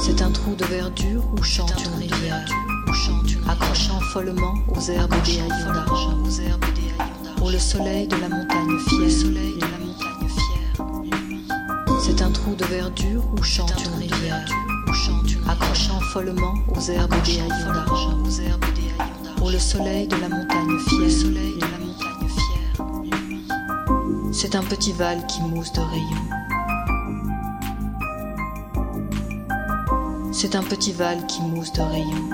C'est un trou de verdure où chante une rivière, accrochant follement aux herbes des haillons d'argent, où le soleil de la montagne fière, C'est un trou de verdure où chante une rivière, accrochant follement aux herbes des haillons d'argent, où le soleil de la montagne fière, C'est un petit val qui mousse de rayons. C'est un petit val qui mousse de rayons.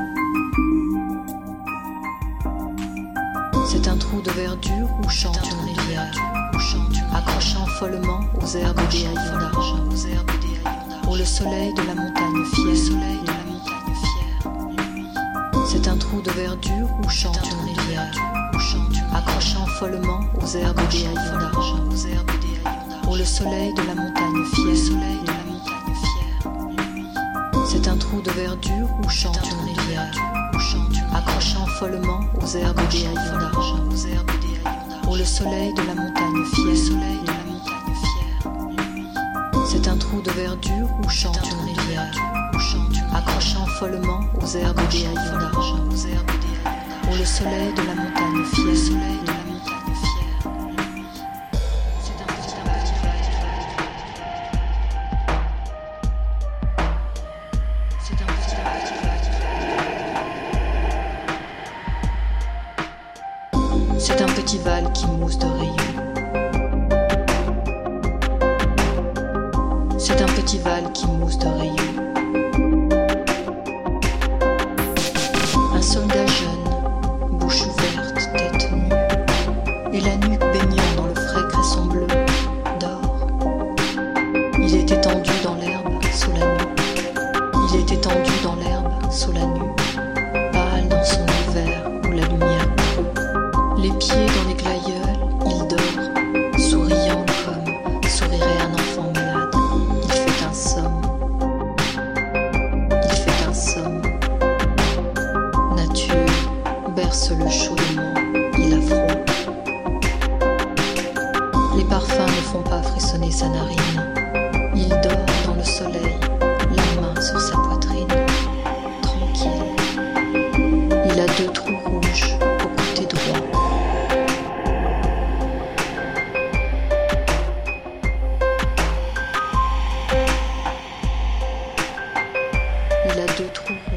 C'est un trou de verdure où chante une rivière, accrochant follement aux herbes des haillons d'argent, où le soleil de la montagne fière, C'est un trou de verdure où chante une rivière, accrochant follement aux herbes des haillons d'argent, où le soleil de la montagne fière, C'est un trou de verdure où chante une rivière, accrochant follement aux herbes des haillons d'argent, où le soleil de la montagne fière, C'est un trou de verdure où chante une rivière, accrochant follement aux herbes des haillons d'argent, où le soleil de la montagne fière, C'est un petit val qui mousse de rayons. C'est un petit val qui mousse de rayons. Un soldat jeune, bouche ouverte, tête nue, et la nuque baignant dans le frais cresson bleu, dort. Il est étendu dans l'herbe sous la nuque. Il est étendu dans l'herbe sous la nuque, le chaudement il la frôle. Les parfums ne font pas frissonner sa narine. Il dort dans le soleil, la main sur sa poitrine, tranquille. Il a deux trous rouges au côté droit. Il a deux trous rouges.